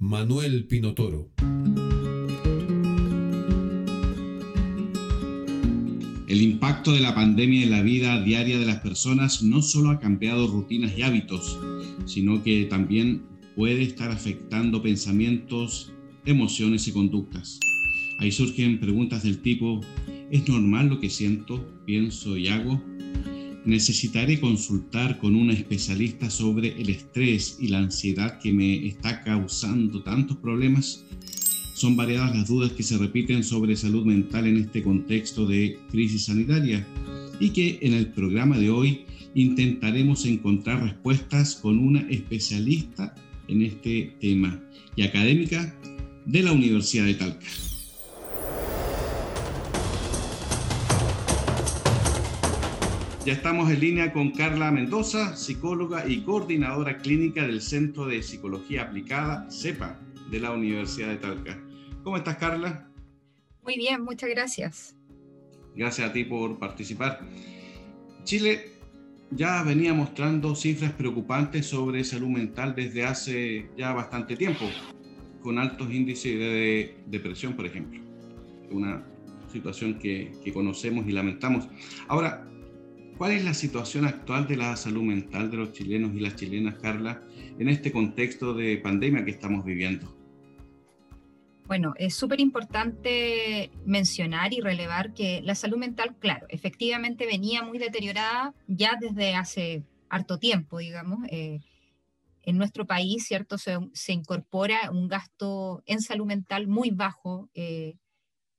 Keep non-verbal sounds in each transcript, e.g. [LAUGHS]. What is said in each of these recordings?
Manuel Pinotoro. El impacto de la pandemia en la vida diaria de las personas no solo ha cambiado rutinas y hábitos, sino que también puede estar afectando pensamientos, emociones y conductas. Ahí surgen preguntas del tipo, ¿es normal lo que siento, pienso y hago? Necesitaré consultar con una especialista sobre el estrés y la ansiedad que me está causando tantos problemas. Son variadas las dudas que se repiten sobre salud mental en este contexto de crisis sanitaria y que en el programa de hoy intentaremos encontrar respuestas con una especialista en este tema y académica de la Universidad de Talca. Ya estamos en línea con Carla Mendoza, psicóloga y coordinadora clínica del Centro de Psicología Aplicada, CEPA, de la Universidad de Talca. ¿Cómo estás, Carla? Muy bien, muchas gracias. Gracias a ti por participar. Chile ya venía mostrando cifras preocupantes sobre salud mental desde hace ya bastante tiempo, con altos índices de depresión, por ejemplo. Una situación que, que conocemos y lamentamos. Ahora, ¿Cuál es la situación actual de la salud mental de los chilenos y las chilenas, Carla, en este contexto de pandemia que estamos viviendo? Bueno, es súper importante mencionar y relevar que la salud mental, claro, efectivamente venía muy deteriorada ya desde hace harto tiempo, digamos. Eh, en nuestro país, ¿cierto? Se, incorpora un gasto en salud mental muy bajo, eh,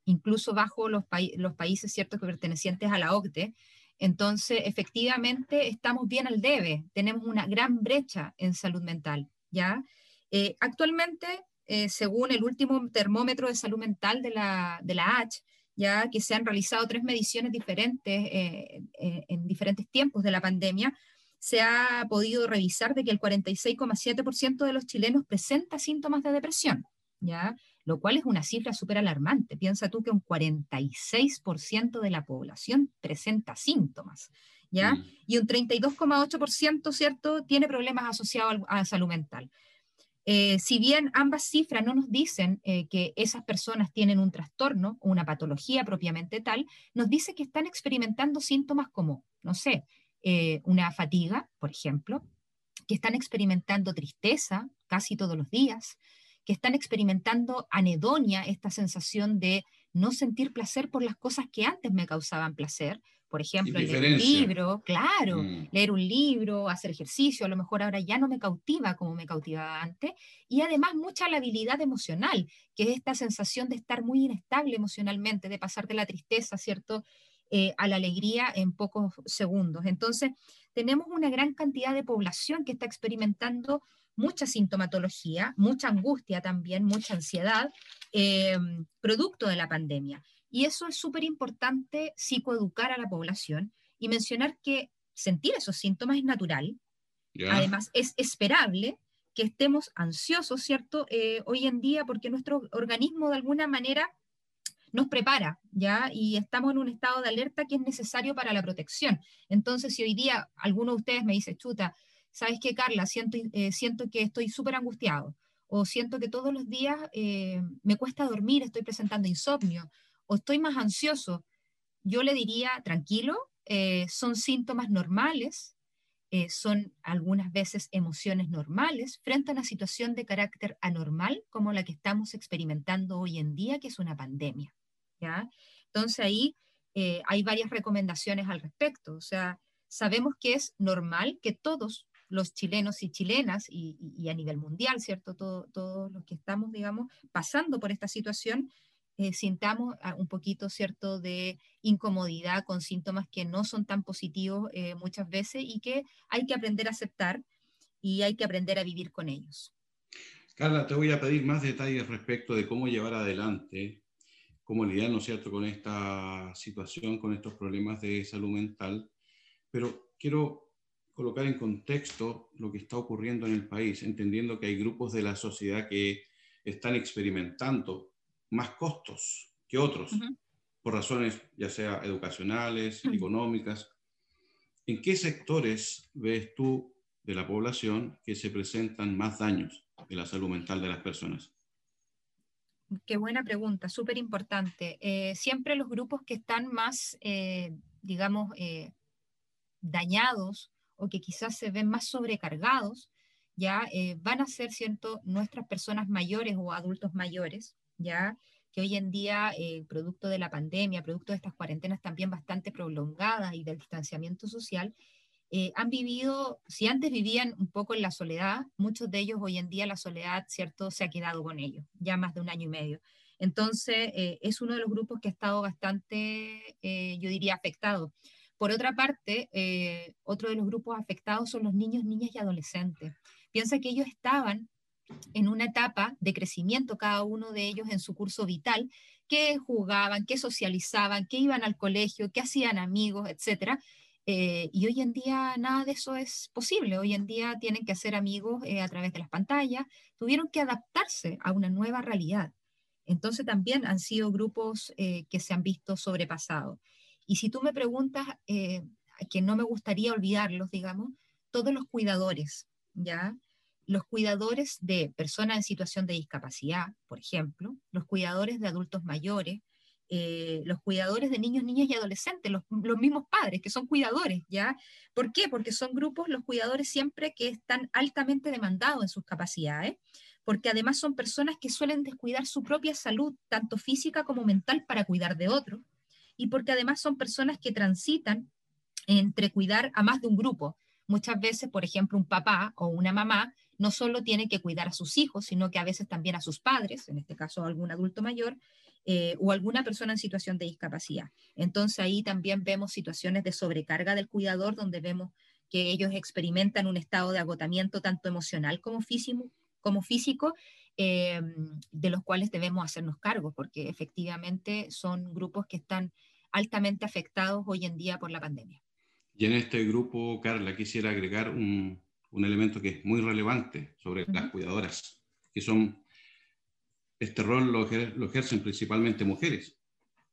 incluso bajo los, los países, ¿cierto?, que pertenecientes a la OCDE. Entonces, efectivamente, estamos bien al debe, tenemos una gran brecha en salud mental, ¿ya? Eh, actualmente, eh, según el último termómetro de salud mental de la, de la H, ya que se han realizado tres mediciones diferentes eh, en diferentes tiempos de la pandemia, se ha podido revisar de que el 46,7% de los chilenos presenta síntomas de depresión, ¿ya? Lo cual es una cifra súper alarmante. Piensa tú que un 46% de la población presenta síntomas, ¿ya? Mm. Y un 32,8%, ¿cierto?, tiene problemas asociados a salud mental. Eh, si bien ambas cifras no nos dicen eh, que esas personas tienen un trastorno o una patología propiamente tal, nos dice que están experimentando síntomas como, no sé, eh, una fatiga, por ejemplo, que están experimentando tristeza casi todos los días, que están experimentando anedonia, esta sensación de no sentir placer por las cosas que antes me causaban placer. Por ejemplo, leer un libro, claro, mm. leer un libro, hacer ejercicio, a lo mejor ahora ya no me cautiva como me cautivaba antes. Y además mucha la habilidad emocional, que es esta sensación de estar muy inestable emocionalmente, de pasar de la tristeza, ¿cierto? Eh, a la alegría en pocos segundos. Entonces, tenemos una gran cantidad de población que está experimentando mucha sintomatología, mucha angustia también, mucha ansiedad, eh, producto de la pandemia. Y eso es súper importante psicoeducar a la población y mencionar que sentir esos síntomas es natural. Además, es esperable que estemos ansiosos, ¿cierto? Eh, hoy en día, porque nuestro organismo de alguna manera nos prepara, ¿ya? Y estamos en un estado de alerta que es necesario para la protección. Entonces, si hoy día alguno de ustedes me dice, chuta, ¿sabes qué, Carla? Siento, eh, siento que estoy súper angustiado, o siento que todos los días eh, me cuesta dormir, estoy presentando insomnio, o estoy más ansioso. Yo le diría, tranquilo, eh, son síntomas normales, son algunas veces emociones normales frente a una situación de carácter anormal como la que estamos experimentando hoy en día, que es una pandemia. ¿ya? Entonces ahí hay varias recomendaciones al respecto. O sea, sabemos que es normal que todos los chilenos y chilenas y, a nivel mundial, ¿cierto? Todos los que estamos, digamos, pasando por esta situación, eh, sintamos ah, un poquito, ¿cierto?, de incomodidad con síntomas que no son tan positivos eh, muchas veces y que hay que aprender a aceptar y hay que aprender a vivir con ellos. Carla, te voy a pedir más detalles respecto de cómo llevar adelante, cómo lidiar, ¿no es cierto?, con esta situación, con estos problemas de salud mental, pero quiero colocar en contexto lo que está ocurriendo en el país, entendiendo que hay grupos de la sociedad que están experimentando más costos que otros, por razones ya sea educacionales, económicas. ¿En qué sectores ves tú de la población que se presentan más daños? de la salud mental de las personas? Qué buena pregunta, súper importante. Eh, siempre los grupos que están más, eh, digamos, eh, dañados o que quizás se ven más sobrecargados, ya van a ser, cierto, nuestras personas mayores o adultos mayores, ya que hoy en día, producto de la pandemia, producto de estas cuarentenas también bastante prolongadas y del distanciamiento social, eh, han vivido, si antes vivían un poco en la soledad, muchos de ellos hoy en día la soledad, ¿cierto?, se ha quedado con ellos, ya más de un año y medio. Entonces, eh, es uno de los grupos que ha estado bastante, eh, yo diría, afectado. Por otra parte, otro de los grupos afectados son los niños, niñas y adolescentes. Piensa que ellos estaban en una etapa de crecimiento, cada uno de ellos en su curso vital, que jugaban, que socializaban, que iban al colegio, que hacían amigos, etcétera, eh, y hoy en día nada de eso es posible. Hoy en día tienen que hacer amigos eh, a través de las pantallas, tuvieron que adaptarse a una nueva realidad. Entonces también han sido grupos eh, que se han visto sobrepasados. Y si tú me preguntas, que no me gustaría olvidarlos, digamos, todos los cuidadores, ¿ya? Los cuidadores de personas en situación de discapacidad, por ejemplo, los cuidadores de adultos mayores, eh, los cuidadores de niños, niñas y adolescentes, los, mismos padres que son cuidadores, ¿ya? ¿Por qué? Porque son grupos, los cuidadores siempre que están altamente demandados en sus capacidades, porque además son personas que suelen descuidar su propia salud, tanto física como mental, para cuidar de otros, y porque además son personas que transitan entre cuidar a más de un grupo. Muchas veces, por ejemplo, un papá o una mamá no solo tiene que cuidar a sus hijos, sino que a veces también a sus padres, en este caso algún adulto mayor, eh, o alguna persona en situación de discapacidad. Entonces ahí también vemos situaciones de sobrecarga del cuidador, donde vemos que ellos experimentan un estado de agotamiento tanto emocional como físico, como físico eh, de los cuales debemos hacernos cargo, porque efectivamente son grupos que están altamente afectados hoy en día por la pandemia. Y en este grupo, Carla, quisiera agregar un, un elemento que es muy relevante sobre las cuidadoras, que son este rol lo, ejercen principalmente mujeres.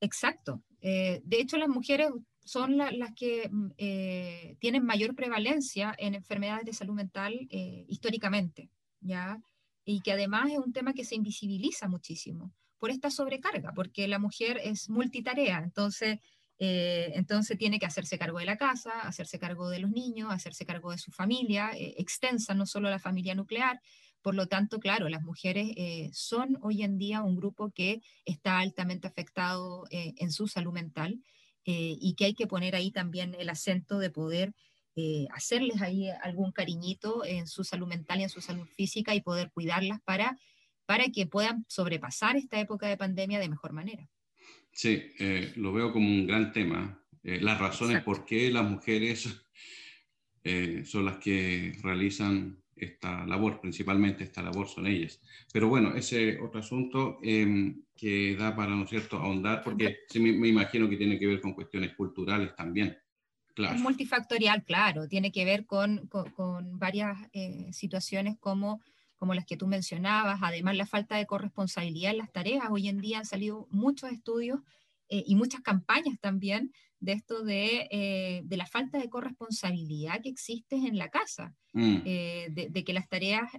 Exacto. Eh, de hecho, las mujeres son las que mm, eh, tienen mayor prevalencia en enfermedades de salud mental eh, históricamente, ¿ya? Y que además es un tema que se invisibiliza muchísimo por esta sobrecarga, porque la mujer es multitarea, entonces, entonces tiene que hacerse cargo de la casa, hacerse cargo de los niños, hacerse cargo de su familia extensa, no solo la familia nuclear, por lo tanto, claro, las mujeres eh, son hoy en día un grupo que está altamente afectado eh, en su salud mental eh, y que hay que poner ahí también el acento de poder hacerles ahí algún cariñito en su salud mental y en su salud física y poder cuidarlas para, para que puedan sobrepasar esta época de pandemia de mejor manera. Sí, lo veo como un gran tema. las razones por qué las mujeres son las que realizan esta labor, principalmente esta labor son ellas. Pero bueno, ese otro asunto em, que da para, ¿no cierto?, ahondar, porque me, imagino que tiene que ver con cuestiones culturales también. Claro. Es multifactorial, claro, tiene que ver con, con, varias eh, situaciones como, como las que tú mencionabas, además la falta de corresponsabilidad en las tareas. Hoy en día han salido muchos estudios eh, y muchas campañas también de esto de, eh, de, la falta de corresponsabilidad que existe en la casa, mm. eh, de, que las tareas,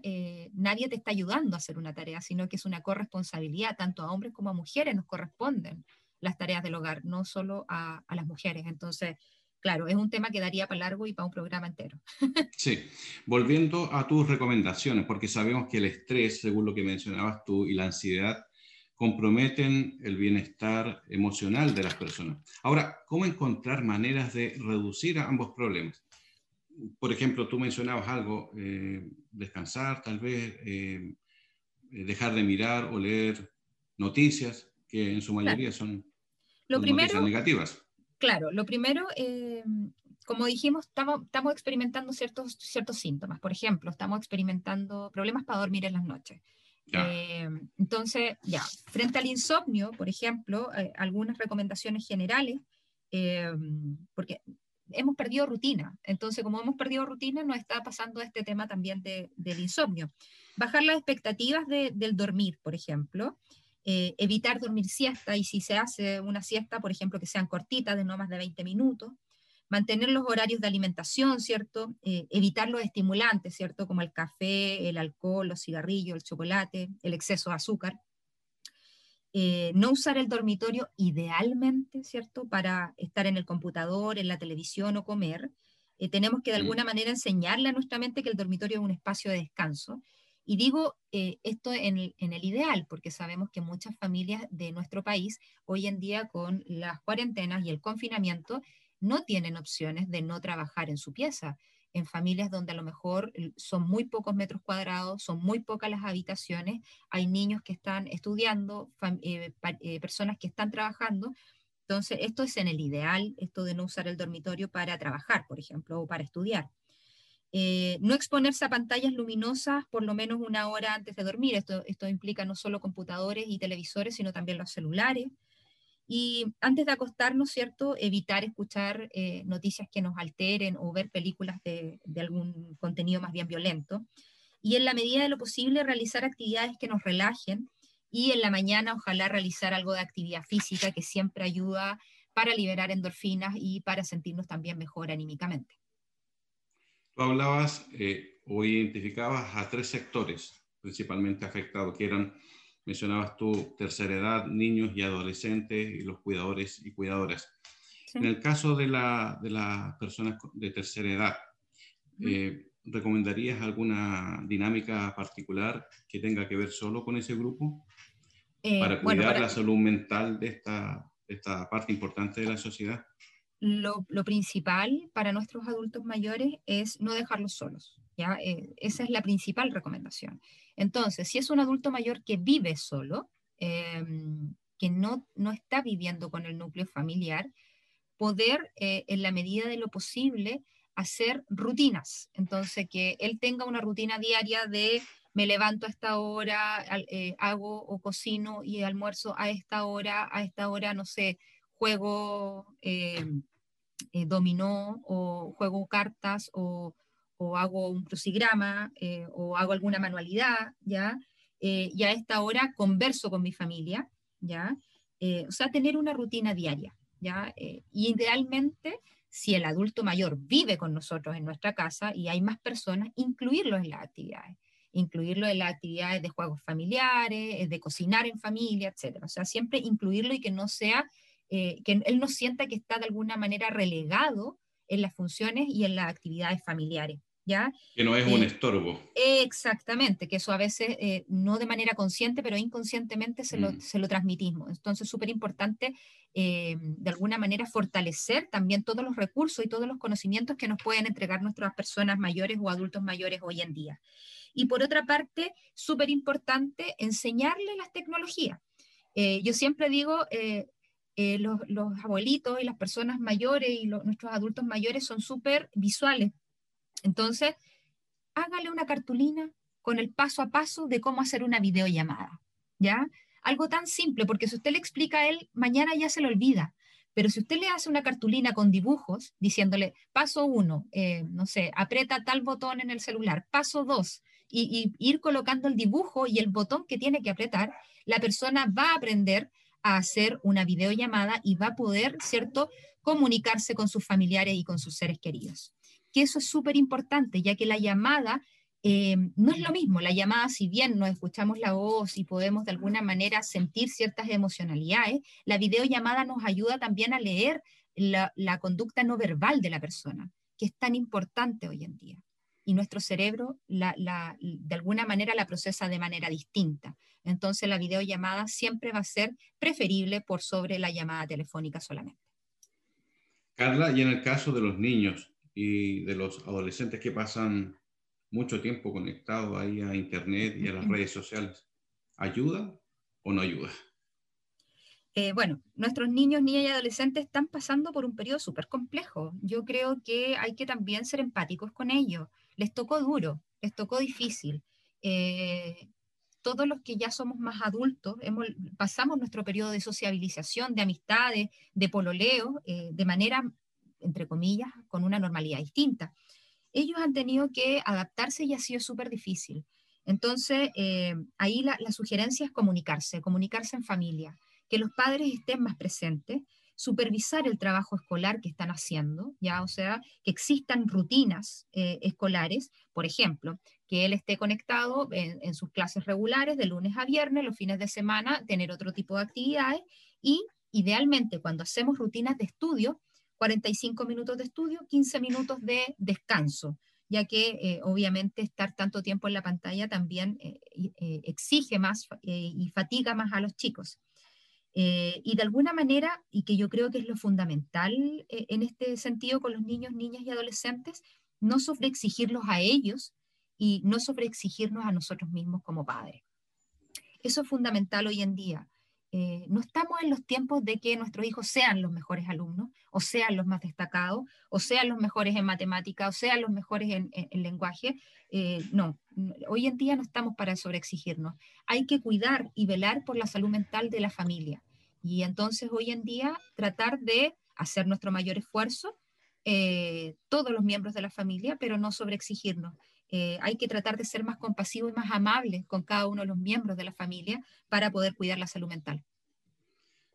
nadie te está ayudando a hacer una tarea, sino que es una corresponsabilidad, tanto a hombres como a mujeres nos corresponden las tareas del hogar, no solo a, a las mujeres. Entonces, claro, es un tema que daría para largo y para un programa entero. [LAUGHS] sí, volviendo a tus recomendaciones, porque sabemos que el estrés, según lo que mencionabas tú, y la ansiedad comprometen el bienestar emocional de las personas. Ahora, ¿cómo encontrar maneras de reducir ambos problemas? Por ejemplo, tú mencionabas algo, eh, descansar, tal vez, eh, dejar de mirar o leer noticias, que en su mayoría son, lo noticias negativas. Claro, lo primero, eh, como dijimos, estamos, experimentando ciertos, ciertos síntomas. Por ejemplo, estamos experimentando problemas para dormir en las noches Eh, entonces, ya, frente al insomnio, por ejemplo, eh, algunas recomendaciones generales, eh, porque hemos perdido rutina. Entonces, como hemos perdido rutina, nos está pasando este tema también del insomnio. Bajar las expectativas del dormir, por ejemplo. Evitar dormir siesta y si se hace una siesta, por ejemplo, que sean cortitas, de no más de 20 minutos mantener los horarios de alimentación, ¿cierto? Eh, evitar los estimulantes, ¿cierto? Como el café, el alcohol, los cigarrillos, el chocolate, el exceso de azúcar. Eh, no usar el dormitorio idealmente, ¿cierto? Para estar en el computador, en la televisión o comer. Eh, tenemos que de alguna manera enseñarle a nuestra mente que el dormitorio es un espacio de descanso. Y digo esto en el, ideal, porque sabemos que muchas familias de nuestro país hoy en día con las cuarentenas y el confinamiento no tienen opciones de no trabajar en su pieza. En familias donde a lo mejor son muy pocos metros cuadrados, son muy pocas las habitaciones, hay niños que están estudiando, eh, eh, personas que están trabajando. Entonces, esto es en el ideal, esto de no usar el dormitorio para trabajar, por ejemplo, o para estudiar. Eh, no exponerse a pantallas luminosas por lo menos una hora antes de dormir. Esto, esto implica no solo computadores y televisores, sino también los celulares. Y antes de acostarnos, ¿cierto? Evitar escuchar eh, noticias que nos alteren o ver películas de, algún contenido más bien violento. Y en la medida de lo posible, realizar actividades que nos relajen. Y en la mañana, ojalá realizar algo de actividad física que siempre ayuda para liberar endorfinas y para sentirnos también mejor anímicamente. Tú hablabas eh, o identificabas a tres sectores principalmente afectados, que eran mencionabas tú tercera edad, niños y adolescentes y los cuidadores y cuidadoras. En el caso de, la, de las personas de tercera edad, eh, ¿recomendarías alguna dinámica particular que tenga que ver solo con ese grupo? Eh, para cuidar la salud mental de esta, esta parte importante de la sociedad. Lo, principal para nuestros adultos mayores es no dejarlos solos. ¿ya? Eh, esa es la principal recomendación. Entonces, si es un adulto mayor que vive solo, em, que no, no está viviendo con el núcleo familiar, poder, eh, en la medida de lo posible, hacer rutinas. Entonces, que él tenga una rutina diaria de me levanto a esta hora, eh, hago o cocino y almuerzo a esta hora, a esta hora, no sé, juego em, dominó o juego cartas o hago un crucigrama eh, o hago alguna manualidad, ¿ya? Eh, y a esta hora converso con mi familia, ¿ya? Eh, o sea, tener una rutina diaria, ¿ya? y idealmente, si el adulto mayor vive con nosotros en nuestra casa y hay más personas, incluirlo en las actividades incluirlo en las actividades de juegos familiares, de cocinar en familia, etc. O sea, siempre incluirlo y que no sea, que él no sienta que está de alguna manera relegado en las funciones y en las actividades familiares. Que no es un eh, estorbo. Exactamente, que eso a veces, eh, no de manera consciente, pero inconscientemente se, lo, mm. se lo transmitimos. Entonces, súper importante, eh, de alguna manera, fortalecer también todos los recursos y todos los conocimientos que nos pueden entregar nuestras personas mayores o adultos mayores hoy en día. Y por otra parte, súper importante, enseñarle las tecnologías. yo siempre digo, los, los, abuelitos y las personas mayores y nuestros adultos mayores son súper visuales entonces, hágale una cartulina con el paso a paso de cómo hacer una videollamada, ¿ya? Algo tan simple, porque si usted le explica a él, mañana ya se lo olvida. Pero si usted le hace una cartulina con dibujos, diciéndole, paso uno, eh, no sé, aprieta tal botón en el celular, paso dos, y, ir colocando el dibujo y el botón que tiene que apretar, la persona va a aprender a hacer una videollamada y va a poder, ¿cierto?, comunicarse con sus familiares y con sus seres queridos que eso es súper importante, ya que la llamada eh, no es lo mismo. La llamada, si bien nos escuchamos la voz y podemos de alguna manera sentir ciertas emocionalidades, la videollamada nos ayuda también a leer la, conducta no verbal de la persona, que es tan importante hoy en día. Y nuestro cerebro de alguna manera la procesa de manera distinta. Entonces la videollamada siempre va a ser preferible por sobre la llamada telefónica solamente. Carla, y en el caso de los niños, y de los adolescentes que pasan mucho tiempo conectados ahí a Internet y a las redes sociales. ¿Ayuda o no ayuda? Eh, bueno, nuestros niños, niñas y adolescentes están pasando por un periodo súper complejo. Yo creo que hay que también ser empáticos con ellos. Les tocó duro, les tocó difícil. Eh, todos los que ya somos más adultos, pasamos nuestro periodo de sociabilización, de amistades, de pololeo, eh, de manera, entre comillas, con una normalidad distinta. Ellos han tenido que adaptarse y ha sido súper difícil. Entonces, eh, ahí la sugerencia es comunicarse, comunicarse en familia, que los padres estén más presentes, supervisar el trabajo escolar que están haciendo, ya, o sea, que existan rutinas eh, escolares, por ejemplo, que él esté conectado en, sus clases regulares de lunes a viernes, los fines de semana, tener otro tipo de actividades y idealmente cuando hacemos rutinas de estudio, 45 minutos de estudio, 15 minutos de descanso, ya que eh, obviamente estar tanto tiempo en la pantalla también eh, exige más y fatiga más a los chicos. Eh, y de alguna manera, y que yo creo que es lo fundamental eh, en este sentido con los niños, niñas y adolescentes, no sobreexigirlos a ellos y no sobreexigirnos a nosotros mismos como padres. Eso es fundamental hoy en día. Eh, no estamos en los tiempos de que nuestros hijos sean los mejores alumnos, o sean los más destacados, o sean los mejores en matemática, o sean los mejores en, en lenguaje. no, hoy en día no estamos para sobreexigirnos. Hay que cuidar y velar por la salud mental de la familia. Y entonces hoy en día tratar de hacer nuestro mayor esfuerzo, eh, todos los miembros de la familia, pero no sobreexigirnos. Eh, hay que tratar de ser más compasivos y más amables con cada uno de los miembros de la familia para poder cuidar la salud mental.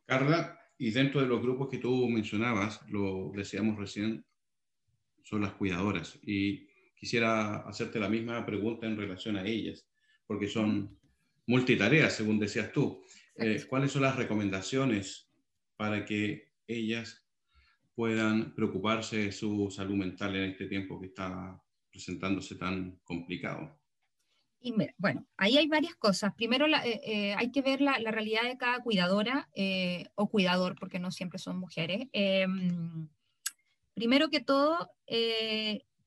Carla, y dentro de los grupos que tú mencionabas, lo decíamos recién, son las cuidadoras. Y quisiera hacerte la misma pregunta en relación a ellas, porque son multitareas, según decías tú. Eh, ¿cuáles son las recomendaciones para que ellas puedan preocuparse de su salud mental en este tiempo que está presentándose tan complicado? Y bueno, ahí hay varias cosas. Primero, eh, eh, hay que ver la, realidad de cada cuidadora o cuidador, porque no siempre son mujeres. Em, primero que todo,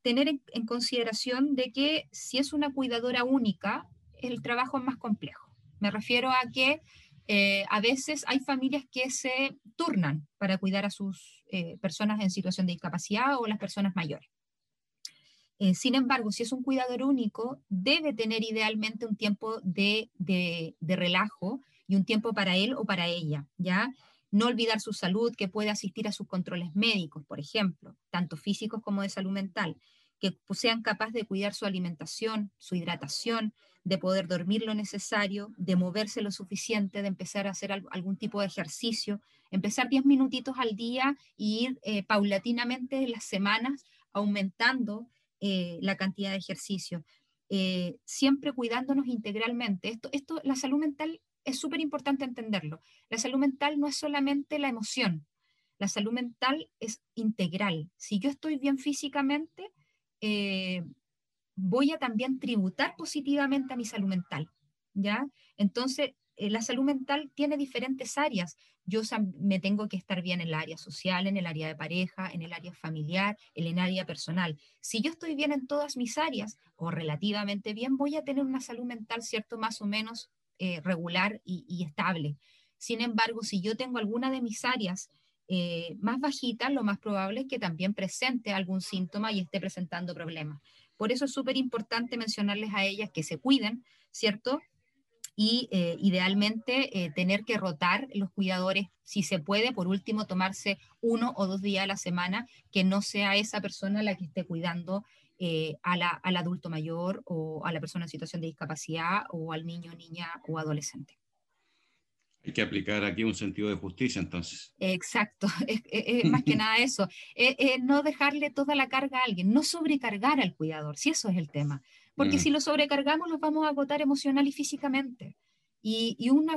tener en, consideración de que si es una cuidadora única, el trabajo es más complejo. Me refiero a que eh, a veces hay familias que se turnan para cuidar a sus eh, personas en situación de discapacidad o las personas mayores. Eh, sin embargo, si es un cuidador único, debe tener idealmente un tiempo de, de, relajo y un tiempo para él o para ella, ¿ya? No olvidar su salud, que puede asistir a sus controles médicos, por ejemplo, tanto físicos como de salud mental, que sean capaces de cuidar su alimentación, su hidratación, de poder dormir lo necesario, de moverse lo suficiente, de empezar a hacer algún tipo de ejercicio, empezar 10 minutitos al día e ir eh, paulatinamente en las semanas aumentando eh, la cantidad de ejercicio, eh, siempre cuidándonos integralmente. Esto, esto, la salud mental es súper importante entenderlo. La salud mental no es solamente la emoción, la salud mental es integral. Si yo estoy bien físicamente, voy a también tributar positivamente a mi salud mental, ¿ya? Entonces, eh, la salud mental tiene diferentes áreas. Yo me tengo que estar bien en el área social, en el área de pareja, en el área familiar, en el área personal. Si yo estoy bien en todas mis áreas, o relativamente bien, voy a tener una salud mental, ¿cierto? Más o menos eh, regular y, estable. Sin embargo, si yo tengo alguna de mis áreas eh, más bajitas, lo más probable es que también presente algún síntoma y esté presentando problemas. Por eso es súper importante mencionarles a ellas que se cuiden, ¿cierto? Y eh, idealmente eh, tener que rotar los cuidadores, si se puede, por último, tomarse uno o dos días a la semana, que no sea esa persona la que esté cuidando eh, al adulto mayor o a la persona en situación de discapacidad o al niño, niña o adolescente. Hay que aplicar aquí un sentido de justicia, entonces. Exacto, [LAUGHS] es, más que [LAUGHS] nada eso. no dejarle toda la carga a alguien, no sobrecargar al cuidador, si eso es el tema. Porque mm. si lo sobrecargamos, nos vamos a agotar emocional y físicamente. Y, y, un,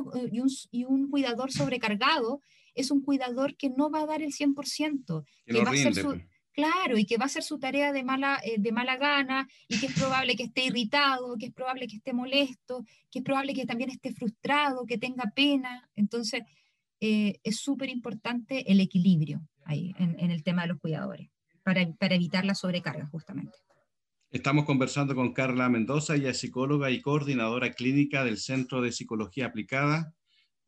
y, un, cuidador sobrecargado es un cuidador que no va a dar el 100%, que, va a ser su, pues. Claro, y que va a hacer su tarea de mala, eh, de mala gana, y que es probable que esté irritado, que es probable que esté molesto, que es probable que también esté frustrado, que tenga pena. Entonces, eh, es súper importante el equilibrio ahí en, el tema de los cuidadores, para, para evitar la sobrecarga, justamente. Estamos conversando con Carla Mendoza, ella es psicóloga y coordinadora clínica del Centro de Psicología Aplicada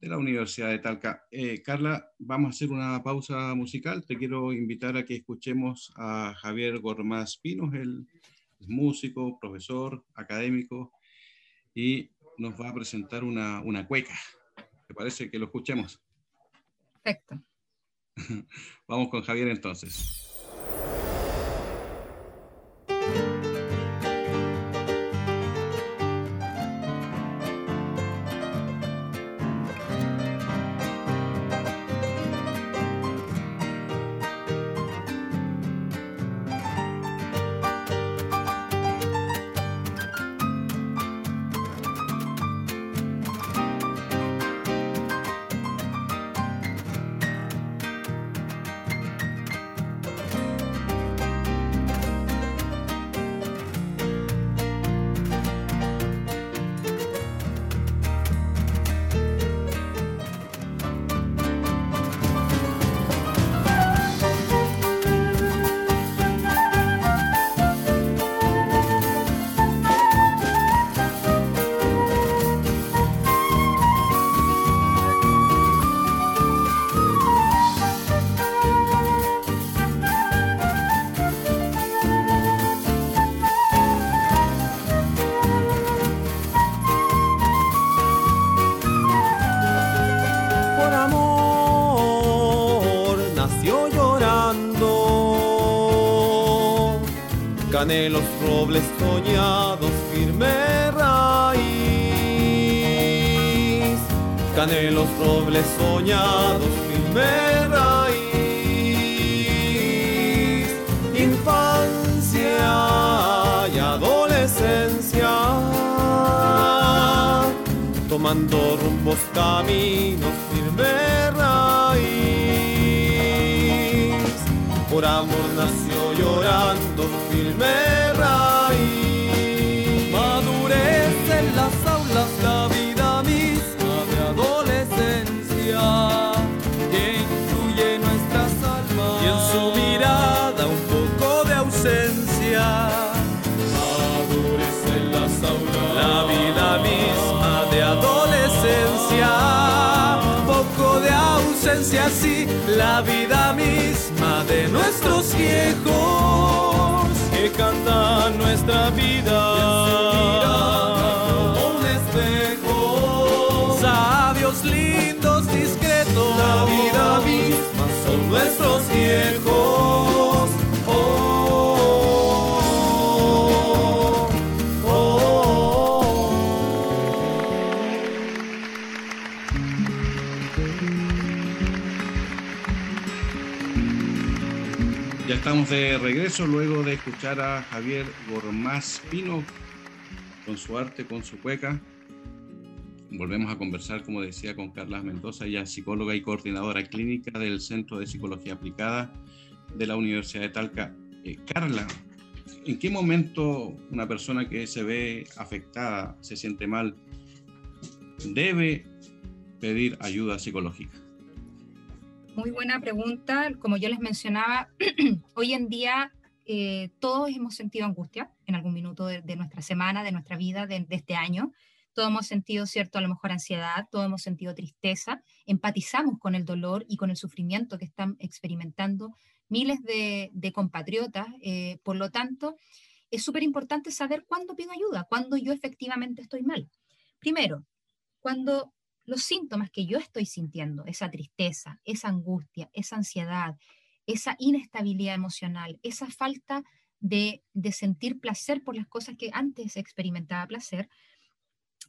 de la Universidad de Talca. Eh, Carla, vamos a hacer una pausa musical. Te quiero invitar a que escuchemos a Javier Gormaz Pinos, el músico, profesor, académico, y nos va a presentar una, una cueca. ¿Te parece que lo escuchemos? Perfecto. [LAUGHS] Vamos con Javier entonces. Los robles soñados, firme raíz. los robles soñados, firme raíz. Infancia y adolescencia, tomando rumbos caminos, firme raíz. Por amor nació llorando firme raíz. Madurez en las aulas, la vida misma de adolescencia, que incluye nuestras almas y en su mirada un poco de ausencia. Madurez en las aulas, la vida misma de adolescencia, poco de ausencia, sí, la vida misma de nuestros viejos nuestra vida. Estamos de regreso luego de escuchar a Javier Gormaz Pino con su arte, con su cueca. Volvemos a conversar, como decía, con Carla Mendoza, ella psicóloga y coordinadora clínica del Centro de Psicología Aplicada de la Universidad de Talca. Eh, Carla, ¿en qué momento una persona que se ve afectada, se siente mal, debe pedir ayuda psicológica? Muy buena pregunta. Como yo les mencionaba, [CLEARS THROAT] hoy en día eh, todos hemos sentido angustia en algún minuto de, nuestra semana, de nuestra vida, de, este año. Todos hemos sentido, cierto, a lo mejor ansiedad, todos hemos sentido tristeza, empatizamos con el dolor y con el sufrimiento que están experimentando miles de, compatriotas. Eh, por lo tanto, es súper importante saber cuándo pido ayuda, cuándo yo efectivamente estoy mal. Primero, cuando los síntomas que yo estoy sintiendo, esa tristeza, esa angustia, esa ansiedad, esa inestabilidad emocional, esa falta de, sentir placer por las cosas que antes experimentaba placer,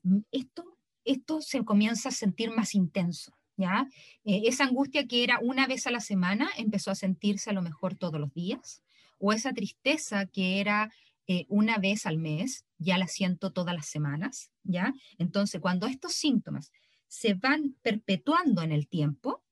mm, esto, esto se comienza a sentir más intenso. ¿ya? Eh, esa angustia que era una vez a la semana empezó a sentirse a lo mejor todos los días, o esa tristeza que era eh, una vez al mes, ya la siento todas las semanas, ¿ya? Entonces, cuando estos síntomas se van perpetuando en el tiempo,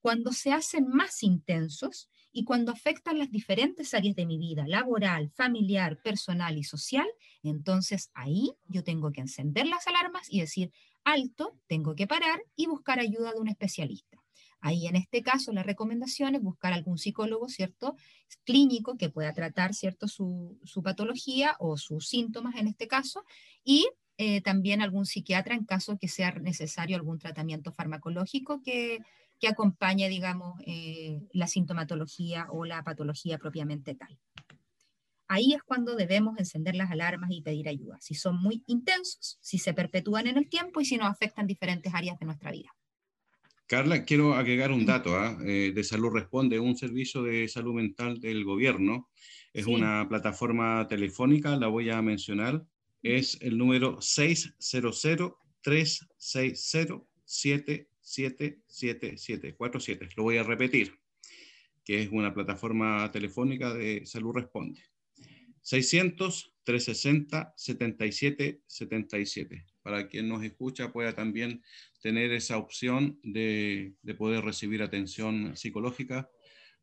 cuando se hacen más intensos y cuando afectan las diferentes áreas de mi vida, laboral, familiar, personal y social, entonces ahí yo tengo que encender las alarmas y decir, alto, tengo que parar y buscar ayuda de un especialista. Ahí en este caso la recomendación es buscar algún psicólogo, ¿cierto? Clínico que pueda tratar, ¿cierto? Su, su patología o sus síntomas en este caso y eh, también algún psiquiatra en caso que sea necesario algún tratamiento farmacológico que, que acompañe, digamos, eh, la sintomatología o la patología propiamente tal. ahí es cuando debemos encender las alarmas y pedir ayuda, si son muy intensos, si se perpetúan en el tiempo y si nos afectan diferentes áreas de nuestra vida. Carla, quiero agregar un dato ¿ah? eh, de Salud Responde, un servicio de salud mental del gobierno. Es una plataforma telefónica, la voy a mencionar. Es el número 600-360-777747. Lo voy a repetir, que es una plataforma telefónica de Salud Responde. 600-360-7777. Para quien nos escucha pueda también tener esa opción de, poder recibir atención psicológica,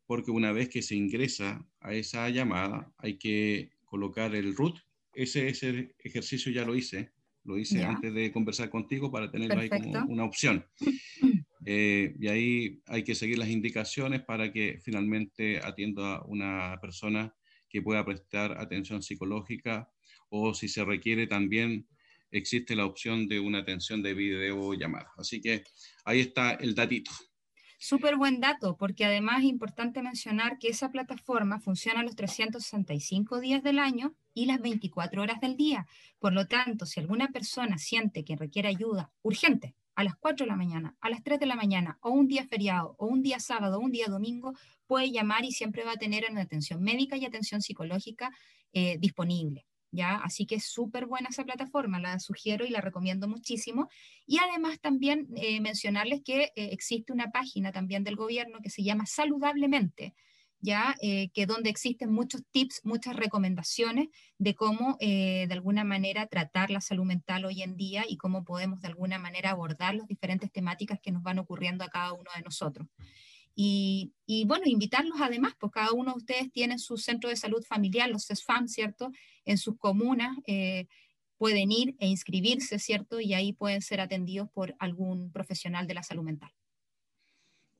porque una vez que se ingresa a esa llamada hay que colocar el root. Ese, ese ejercicio ya lo hice, lo hice antes de conversar contigo para tenerlo ahí como una opción. [CLEARS THROAT] Eh, y ahí hay que seguir las indicaciones para que finalmente atienda a una persona que pueda prestar atención psicológica o si se requiere también existe la opción de una atención de video llamada. Así que ahí está el datito. Súper buen dato, porque además es importante mencionar que esa plataforma funciona los 365 días del año y las 24 horas del día. Por lo tanto, si alguna persona siente que requiere ayuda urgente a las 4 de la mañana, a las 3 de la mañana, o un día feriado, o un día sábado, o un día domingo, puede llamar y siempre va a tener una atención médica y atención psicológica eh, disponible. ¿ya? Así que es súper buena esa plataforma, la sugiero y la recomiendo muchísimo. Y además también eh, mencionarles que eh, existe una página también del gobierno que se llama Saludablemente, ¿ya? Eh, que donde existen muchos tips, muchas recomendaciones de cómo de alguna manera tratar la salud mental hoy en día y cómo podemos de alguna manera abordar las diferentes temáticas que nos van ocurriendo a cada uno de nosotros. Y, bueno, invitarlos además, pues cada uno de ustedes tiene su centro de salud familiar, los CESFAM, ¿cierto? En sus comunas eh, pueden ir e inscribirse, ¿cierto? Y ahí pueden ser atendidos por algún profesional de la salud mental.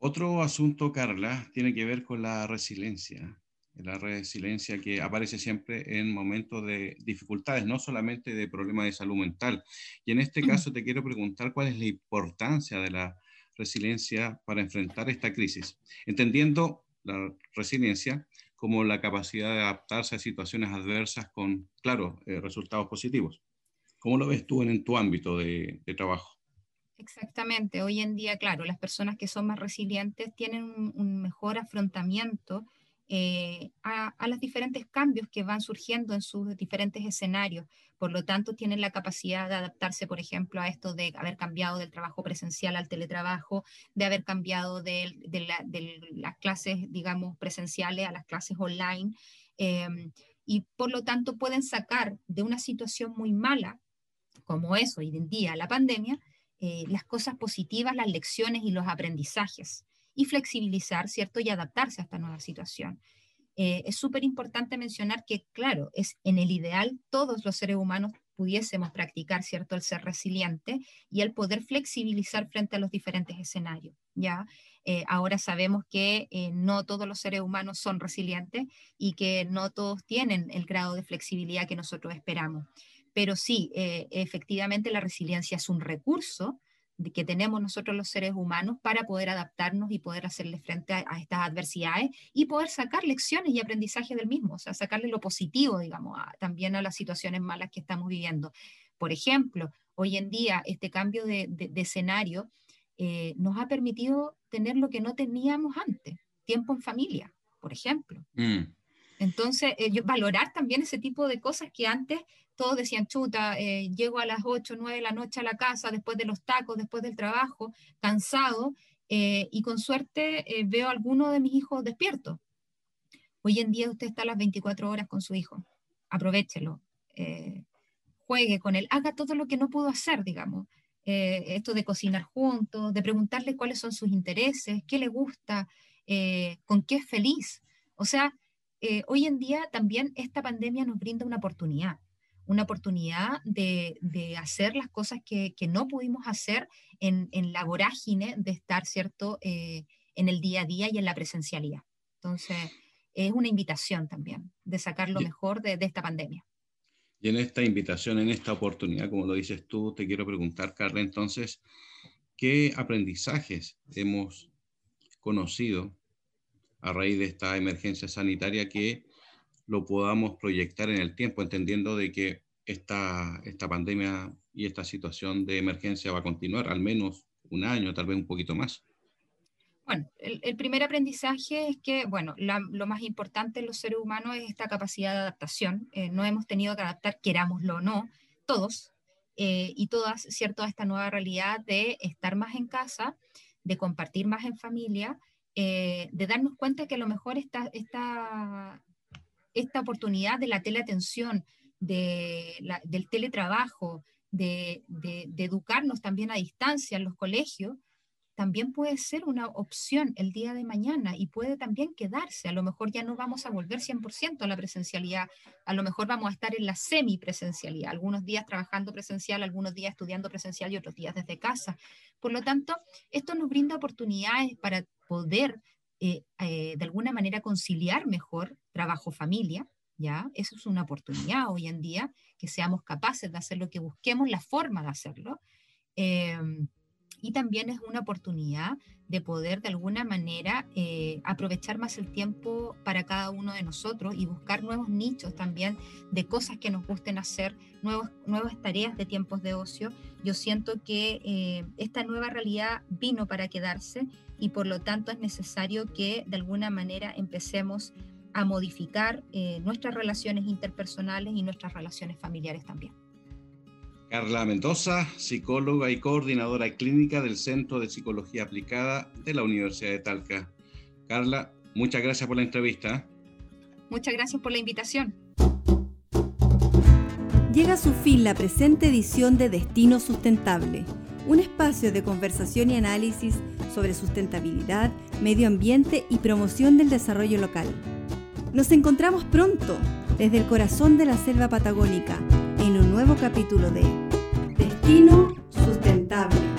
Otro asunto, Carla, tiene que ver con la resiliencia. La resiliencia que aparece siempre en momentos de dificultades, no solamente de problemas de salud mental. Y en este caso te quiero preguntar cuál es la importancia de la resiliencia para enfrentar esta crisis, entendiendo la resiliencia como la capacidad de adaptarse a situaciones adversas con, claro, eh, resultados positivos. ¿Cómo lo ves tú en, tu ámbito de, trabajo? Exactamente. Hoy en día, claro, las personas que son más resilientes tienen un mejor afrontamiento eh, a, los diferentes cambios que van surgiendo en sus diferentes escenarios. Por lo tanto, tienen la capacidad de adaptarse, por ejemplo, a esto de haber cambiado del trabajo presencial al teletrabajo, de haber cambiado de, las clases, digamos, presenciales a las clases online. Em, y por lo tanto pueden sacar de una situación muy mala, como es hoy en día la pandemia, eh, las cosas positivas, las lecciones y los aprendizajes y flexibilizar, ¿cierto? Y adaptarse a esta nueva situación. Eh, es súper importante mencionar que, claro, es en el ideal todos los seres humanos pudiésemos practicar, ¿cierto?, el ser resiliente y el poder flexibilizar frente a los diferentes escenarios, ¿ya? Eh, ahora sabemos que no todos los seres humanos son resilientes y que no todos tienen el grado de flexibilidad que nosotros esperamos. Pero sí, efectivamente la resiliencia es un recurso que tenemos nosotros los seres humanos para poder adaptarnos y poder hacerle frente a, estas adversidades y poder sacar lecciones y aprendizaje del mismo, o sea, sacarle lo positivo, digamos, también a las situaciones malas que estamos viviendo. Por ejemplo, hoy en día este cambio de, escenario eh, nos ha permitido tener lo que no teníamos antes, tiempo en familia, por ejemplo. Mm. Entonces, eh, valorar también ese tipo de cosas que antes todos decían, chuta, eh, llego a las 8, 9 de la noche a la casa, después de los tacos, después del trabajo, cansado, eh, y con suerte eh, veo a alguno de mis hijos despiertos. Hoy en día usted está a las 24 horas con su hijo, aprovechelo, juegue con él, haga todo lo que no pudo hacer, digamos. esto de cocinar juntos, de preguntarle cuáles son sus intereses, qué le gusta, con qué es feliz. O sea, hoy en día también esta pandemia nos brinda una oportunidad una oportunidad de, hacer las cosas que, no pudimos hacer en, la vorágine de estar, ¿cierto?, eh, en el día a día y en la presencialidad. Entonces, es una invitación también de sacar lo mejor de, esta pandemia. Y en esta invitación, en esta oportunidad, como lo dices tú, te quiero preguntar, Carla, entonces, ¿qué aprendizajes hemos conocido a raíz de esta emergencia sanitaria que lo podamos proyectar en el tiempo, entendiendo de que esta, esta pandemia y esta situación de emergencia va a continuar al menos un año, tal vez un poquito más. Bueno, el, primer aprendizaje es que, bueno, lo más importante en los seres humanos es esta capacidad de adaptación. Eh, no hemos tenido que adaptar, querámoslo o no, todos eh, y todas, ¿cierto?, a esta nueva realidad de estar más en casa, de compartir más en familia, eh, de darnos cuenta que a lo mejor esta, esta, esta oportunidad de la teleatención, de del teletrabajo, de, de, educarnos también a distancia en los colegios, también puede ser una opción el día de mañana y puede también quedarse. A lo mejor ya no vamos a volver 100% a la presencialidad, a lo mejor vamos a estar en la semipresencialidad, algunos días trabajando presencial, algunos días estudiando presencial y otros días desde casa. Por lo tanto, esto nos brinda oportunidades para poder eh, eh, de alguna manera conciliar mejor trabajo-familia, ¿ya? Eso es una oportunidad hoy en día, que seamos capaces de hacer lo que busquemos, la forma de hacerlo. Em, y también es una oportunidad de poder de alguna manera eh, aprovechar más el tiempo para cada uno de nosotros y buscar nuevos nichos también de cosas que nos gusten hacer, nuevos, nuevas tareas de tiempos de ocio. Yo siento que eh, esta nueva realidad vino para quedarse y por lo tanto es necesario que de alguna manera empecemos a modificar eh, nuestras relaciones interpersonales y nuestras relaciones familiares también. Carla Mendoza, psicóloga y coordinadora clínica del Centro de Psicología Aplicada de la Universidad de Talca. Carla, muchas gracias por la entrevista. Muchas gracias por la invitación. Llega a su fin la presente edición de Destino Sustentable, un espacio de conversación y análisis sobre sustentabilidad, medio ambiente y promoción del desarrollo local. Nos encontramos pronto desde el corazón de la selva patagónica en un nuevo capítulo de Destino Sustentable.